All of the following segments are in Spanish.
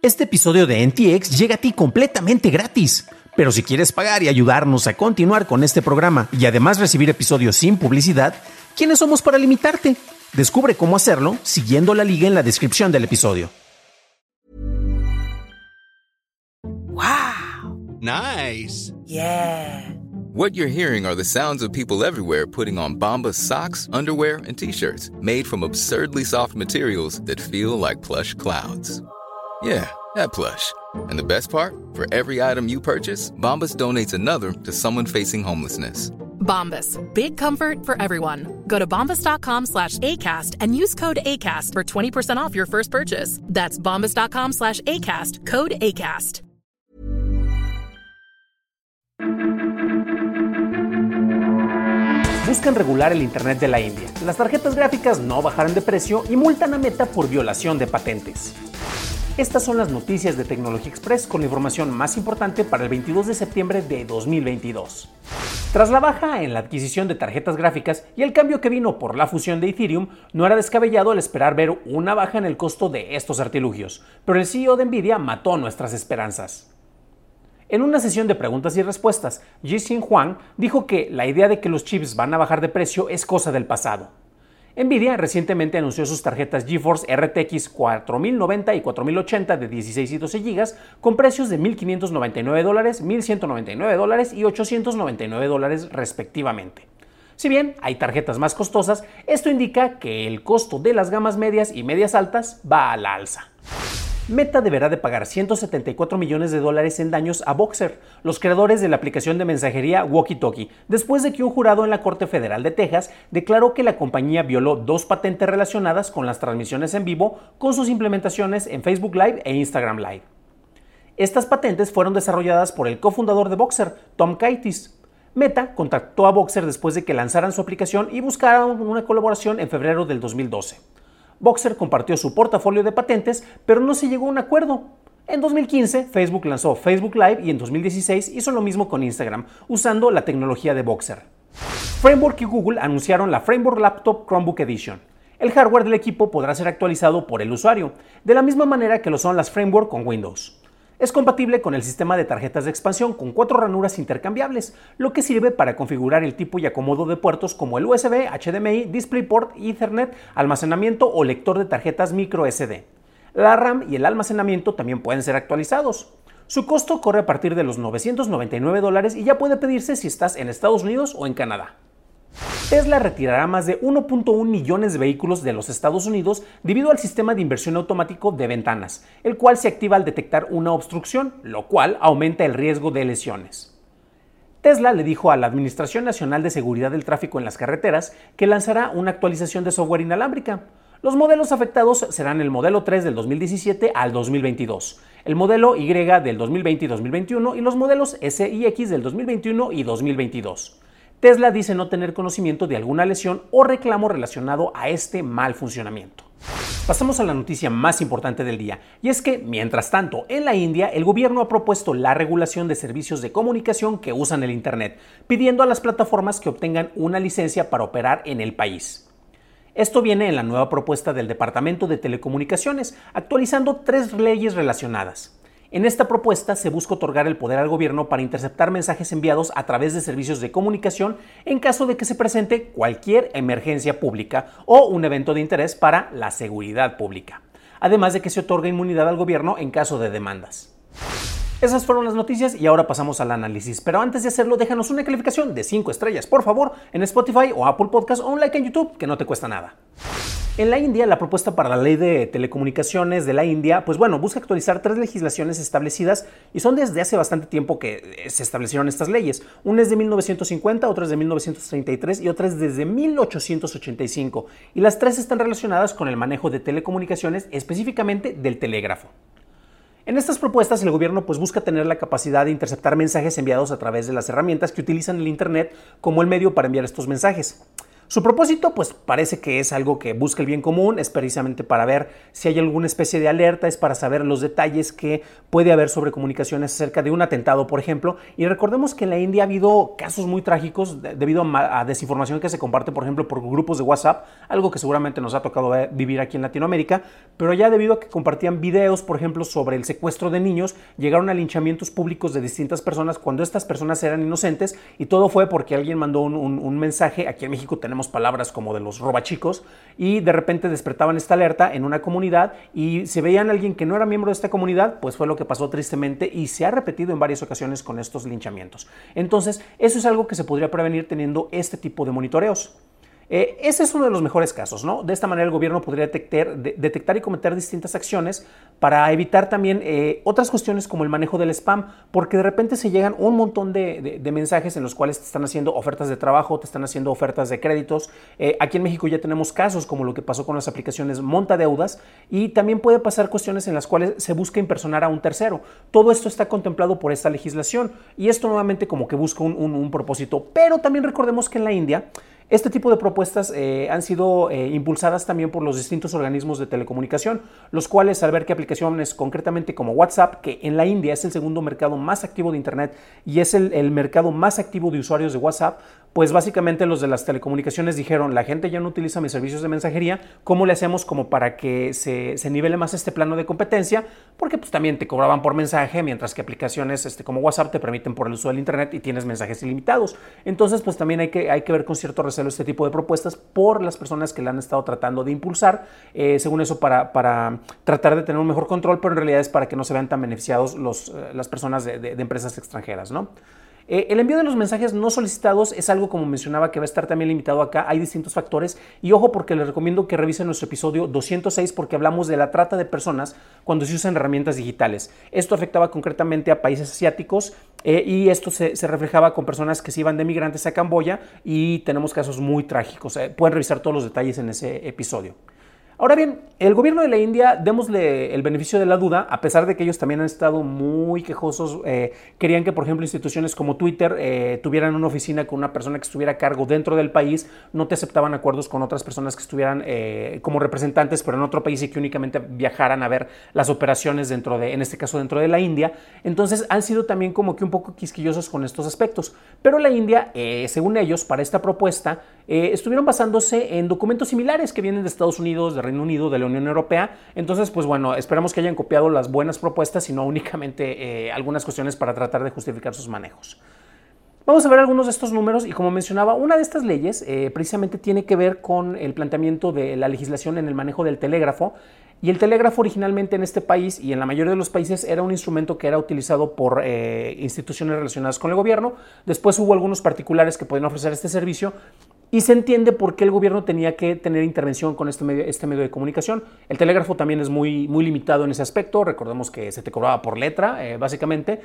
Este episodio de NTX llega a ti completamente gratis. Pero si quieres pagar y ayudarnos a continuar con este programa y además recibir episodios sin publicidad, ¿quiénes somos para limitarte? Descubre cómo hacerlo siguiendo la liga en la descripción del episodio. Wow. Nice. Yeah. What you're hearing are the sounds of people everywhere putting on Bombas socks, underwear, and t-shirts made from absurdly soft materials that feel like plush clouds. Yeah, that plush. And the best part? For every item you purchase, Bombas donates another to someone facing homelessness. Bombas. Big comfort for everyone. Go to bombas.com slash ACAST and use code ACAST for 20% off your first purchase. That's bombas.com slash ACAST. Code ACAST. Buscan regular el Internet de la India. Las tarjetas gráficas no bajarán de precio y multan a Meta por violación de patentes. Estas son las noticias de Tecnología Express con la información más importante para el 22 de septiembre de 2022. Tras la baja en la adquisición de tarjetas gráficas y el cambio que vino por la fusión de Ethereum, no era descabellado el esperar ver una baja en el costo de estos artilugios, pero el CEO de Nvidia mató nuestras esperanzas. En una sesión de preguntas y respuestas, Jixin Huang dijo que la idea de que los chips van a bajar de precio es cosa del pasado. Nvidia recientemente anunció sus tarjetas GeForce RTX 4090 y 4080 de 16 y 12 GB con precios de 1.599 dólares, 1.199 dólares y 899 dólares respectivamente. Si bien hay tarjetas más costosas, esto indica que el costo de las gamas medias y medias altas va a la alza. Meta deberá de pagar 174 millones de dólares en daños a Boxer, los creadores de la aplicación de mensajería WalkieTalkie, después de que un jurado en la Corte Federal de Texas declaró que la compañía violó dos patentes relacionadas con las transmisiones en vivo con sus implementaciones en Facebook Live e Instagram Live. Estas patentes fueron desarrolladas por el cofundador de Boxer, Tom Kaitis. Meta contactó a Boxer después de que lanzaran su aplicación y buscaran una colaboración en febrero del 2012. Boxer compartió su portafolio de patentes, pero no se llegó a un acuerdo. En 2015, Facebook lanzó Facebook Live y en 2016 hizo lo mismo con Instagram, usando la tecnología de Boxer. Framework y Google anunciaron la Framework Laptop Chromebook Edition. El hardware del equipo podrá ser actualizado por el usuario, de la misma manera que lo son las Framework con Windows. Es compatible con el sistema de tarjetas de expansión con cuatro ranuras intercambiables, lo que sirve para configurar el tipo y acomodo de puertos como el USB, HDMI, DisplayPort, Ethernet, almacenamiento o lector de tarjetas micro SD. La RAM y el almacenamiento también pueden ser actualizados. Su costo corre a partir de los 999 dólares y ya puede pedirse si estás en Estados Unidos o en Canadá. Tesla retirará más de 1.1 millones de vehículos de los Estados Unidos debido al sistema de inversión automático de ventanas, el cual se activa al detectar una obstrucción, lo cual aumenta el riesgo de lesiones. Tesla le dijo a la Administración Nacional de Seguridad del Tráfico en las Carreteras que lanzará una actualización de software inalámbrica. Los modelos afectados serán el modelo 3 del 2017 al 2022, el modelo Y del 2020 y 2021 y los modelos S y X del 2021 y 2022. Tesla dice no tener conocimiento de alguna lesión o reclamo relacionado a este mal funcionamiento. Pasamos a la noticia más importante del día, y es que, mientras tanto, en la India el gobierno ha propuesto la regulación de servicios de comunicación que usan el Internet, pidiendo a las plataformas que obtengan una licencia para operar en el país. Esto viene en la nueva propuesta del Departamento de Telecomunicaciones, actualizando tres leyes relacionadas. En esta propuesta se busca otorgar el poder al gobierno para interceptar mensajes enviados a través de servicios de comunicación en caso de que se presente cualquier emergencia pública o un evento de interés para la seguridad pública, además de que se otorga inmunidad al gobierno en caso de demandas. Esas fueron las noticias y ahora pasamos al análisis. Pero antes de hacerlo, déjanos una calificación de 5 estrellas, por favor, en Spotify o Apple Podcast o un like en YouTube, que no te cuesta nada. En la India, la propuesta para la ley de telecomunicaciones de la India, pues bueno, busca actualizar tres legislaciones establecidas y son desde hace bastante tiempo que se establecieron estas leyes. Una es de 1950, otra es de 1933 y otra es desde 1885. Y las tres están relacionadas con el manejo de telecomunicaciones, específicamente del telégrafo. En estas propuestas el gobierno pues busca tener la capacidad de interceptar mensajes enviados a través de las herramientas que utilizan el Internet como el medio para enviar estos mensajes. Su propósito, pues parece que es algo que busca el bien común, es precisamente para ver si hay alguna especie de alerta, es para saber los detalles que puede haber sobre comunicaciones acerca de un atentado, por ejemplo. Y recordemos que en la India ha habido casos muy trágicos debido a, desinformación que se comparte, por ejemplo, por grupos de WhatsApp, algo que seguramente nos ha tocado vivir aquí en Latinoamérica, pero ya debido a que compartían videos, por ejemplo, sobre el secuestro de niños, llegaron a linchamientos públicos de distintas personas cuando estas personas eran inocentes y todo fue porque alguien mandó un, un mensaje. Aquí en México tenemos palabras como de los robachicos y de repente despertaban esta alerta en una comunidad y se veían a alguien que no era miembro de esta comunidad, pues fue lo que pasó tristemente y se ha repetido en varias ocasiones con estos linchamientos. Entonces, eso es algo que se podría prevenir teniendo este tipo de monitoreos. Eh, ese es uno de los mejores casos, ¿no? De esta manera el gobierno podría detectar, y cometer distintas acciones para evitar también eh, otras cuestiones como el manejo del spam, porque de repente se llegan un montón de, mensajes en los cuales te están haciendo ofertas de trabajo, te están haciendo ofertas de créditos. Eh, aquí en México ya tenemos casos como lo que pasó con las aplicaciones Monta Deudas y también puede pasar cuestiones en las cuales se busca impersonar a un tercero. Todo esto está contemplado por esta legislación y esto nuevamente como que busca un propósito, pero también recordemos que en la India este tipo de propuestas eh, han sido eh, impulsadas también por los distintos organismos de telecomunicación, los cuales al ver que aplicaciones concretamente como WhatsApp, que en la India es el segundo mercado más activo de Internet y es el mercado más activo de usuarios de WhatsApp, pues básicamente los de las telecomunicaciones dijeron, la gente ya no utiliza mis servicios de mensajería, ¿cómo le hacemos como para que se, nivele más este plano de competencia? Porque pues también te cobraban por mensaje, mientras que aplicaciones este, como WhatsApp te permiten por el uso del Internet y tienes mensajes ilimitados. Entonces pues también hay que, hay que ver con cierto este tipo de propuestas por las personas que la han estado tratando de impulsar, eh, según eso para, para, tratar de tener un mejor control, pero en realidad es para que no se vean tan beneficiados los, eh, las personas de, de empresas extranjeras, ¿no? Eh, el envío de los mensajes no solicitados es algo, como mencionaba, que va a estar también limitado acá. Hay distintos factores y ojo porque les recomiendo que revisen nuestro episodio 206 porque hablamos de la trata de personas cuando se usan herramientas digitales. Esto afectaba concretamente a países asiáticos eh, y esto se, reflejaba con personas que se iban de migrantes a Camboya y tenemos casos muy trágicos. Eh, pueden revisar todos los detalles en ese episodio. Ahora bien, el gobierno de la India, démosle el beneficio de la duda, a pesar de que ellos también han estado muy quejosos, eh, querían que, por ejemplo, instituciones como Twitter eh, tuvieran una oficina con una persona que estuviera a cargo dentro del país, no te aceptaban acuerdos con otras personas que estuvieran eh, como representantes, pero en otro país y que únicamente viajaran a ver las operaciones dentro de, en este caso, dentro de la India. Entonces han sido también como que un poco quisquillosos con estos aspectos. Pero la India, según ellos, para esta propuesta, estuvieron basándose en documentos similares que vienen de Estados Unidos, de Reino Unido, de la Unión Europea. Entonces, pues bueno, esperamos que hayan copiado las buenas propuestas y no únicamente eh, algunas cuestiones para tratar de justificar sus manejos. Vamos a ver algunos de estos números y como mencionaba, una de estas leyes eh, precisamente tiene que ver con el planteamiento de la legislación en el manejo del telégrafo. Y el telégrafo originalmente en este país y en la mayoría de los países era un instrumento que era utilizado por eh, instituciones relacionadas con el gobierno. Después hubo algunos particulares que podían ofrecer este servicio y se entiende por qué el gobierno tenía que tener intervención con este medio, este medio de comunicación. El telégrafo también es muy, muy limitado en ese aspecto. Recordemos que se te cobraba por letra, eh, básicamente.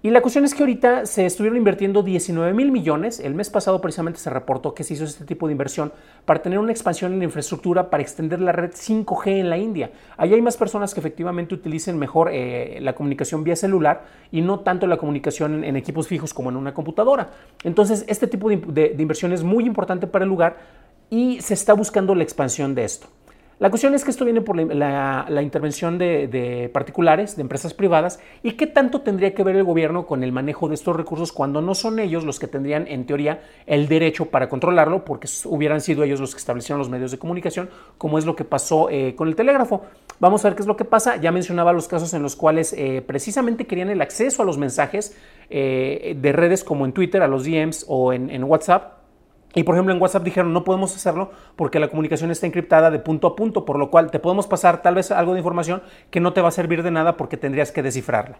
Y la cuestión es que ahorita se estuvieron invirtiendo 19 mil millones. El mes pasado precisamente se reportó que se hizo este tipo de inversión para tener una expansión en la infraestructura para extender la red 5G en la India. Ahí hay más personas que efectivamente utilicen mejor eh, la comunicación vía celular y no tanto la comunicación en, equipos fijos como en una computadora. Entonces, este tipo de inversión es muy importante para el lugar y se está buscando la expansión de esto. La cuestión es que esto viene por la, intervención de, particulares, de empresas privadas, y qué tanto tendría que ver el gobierno con el manejo de estos recursos cuando no son ellos los que tendrían, en teoría, el derecho para controlarlo, porque hubieran sido ellos los que establecieron los medios de comunicación, como es lo que pasó eh, con el telégrafo. Vamos a ver qué es lo que pasa. Ya mencionaba los casos en los cuales eh, precisamente querían el acceso a los mensajes eh, de redes como en Twitter, a los DMs o en WhatsApp y por ejemplo en WhatsApp dijeron no podemos hacerlo porque la comunicación está encriptada de punto a punto, por lo cual te podemos pasar tal vez algo de información que no te va a servir de nada porque tendrías que descifrarla.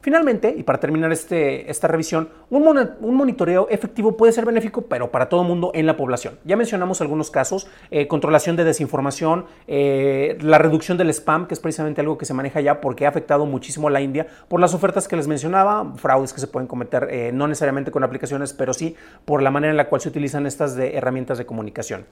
Finalmente, y para terminar este, esta revisión, un, monitoreo efectivo puede ser benéfico, pero para todo el mundo en la población. Ya mencionamos algunos casos, eh, controlación de desinformación, eh, la reducción del spam, que es precisamente algo que se maneja ya porque ha afectado muchísimo a la India por las ofertas que les mencionaba, fraudes que se pueden cometer eh, no necesariamente con aplicaciones, pero sí por la manera en la cual se utilizan estas herramientas de comunicación.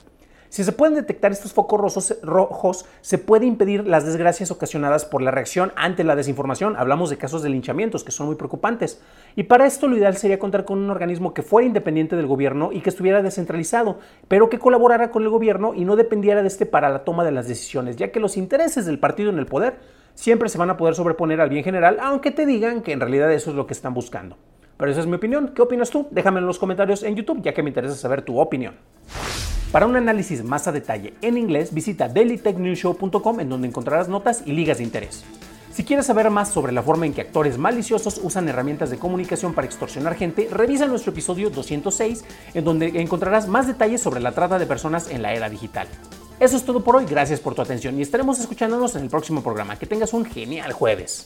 Si se pueden detectar estos focos rojos, se puede impedir las desgracias ocasionadas por la reacción ante la desinformación. Hablamos de casos de linchamientos que son muy preocupantes. Y para esto lo ideal sería contar con un organismo que fuera independiente del gobierno y que estuviera descentralizado, pero que colaborara con el gobierno y no dependiera de este para la toma de las decisiones, ya que los intereses del partido en el poder siempre se van a poder sobreponer al bien general, aunque te digan que en realidad eso es lo que están buscando. Pero esa es mi opinión. ¿Qué opinas tú? Déjame en los comentarios en YouTube, ya que me interesa saber tu opinión. Para un análisis más a detalle en inglés, visita dailytechnewshow.com en donde encontrarás notas y ligas de interés. Si quieres saber más sobre la forma en que actores maliciosos usan herramientas de comunicación para extorsionar gente, revisa nuestro episodio 206 en donde encontrarás más detalles sobre la trata de personas en la era digital. Eso es todo por hoy, gracias por tu atención y estaremos escuchándonos en el próximo programa. Que tengas un genial jueves.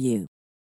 you.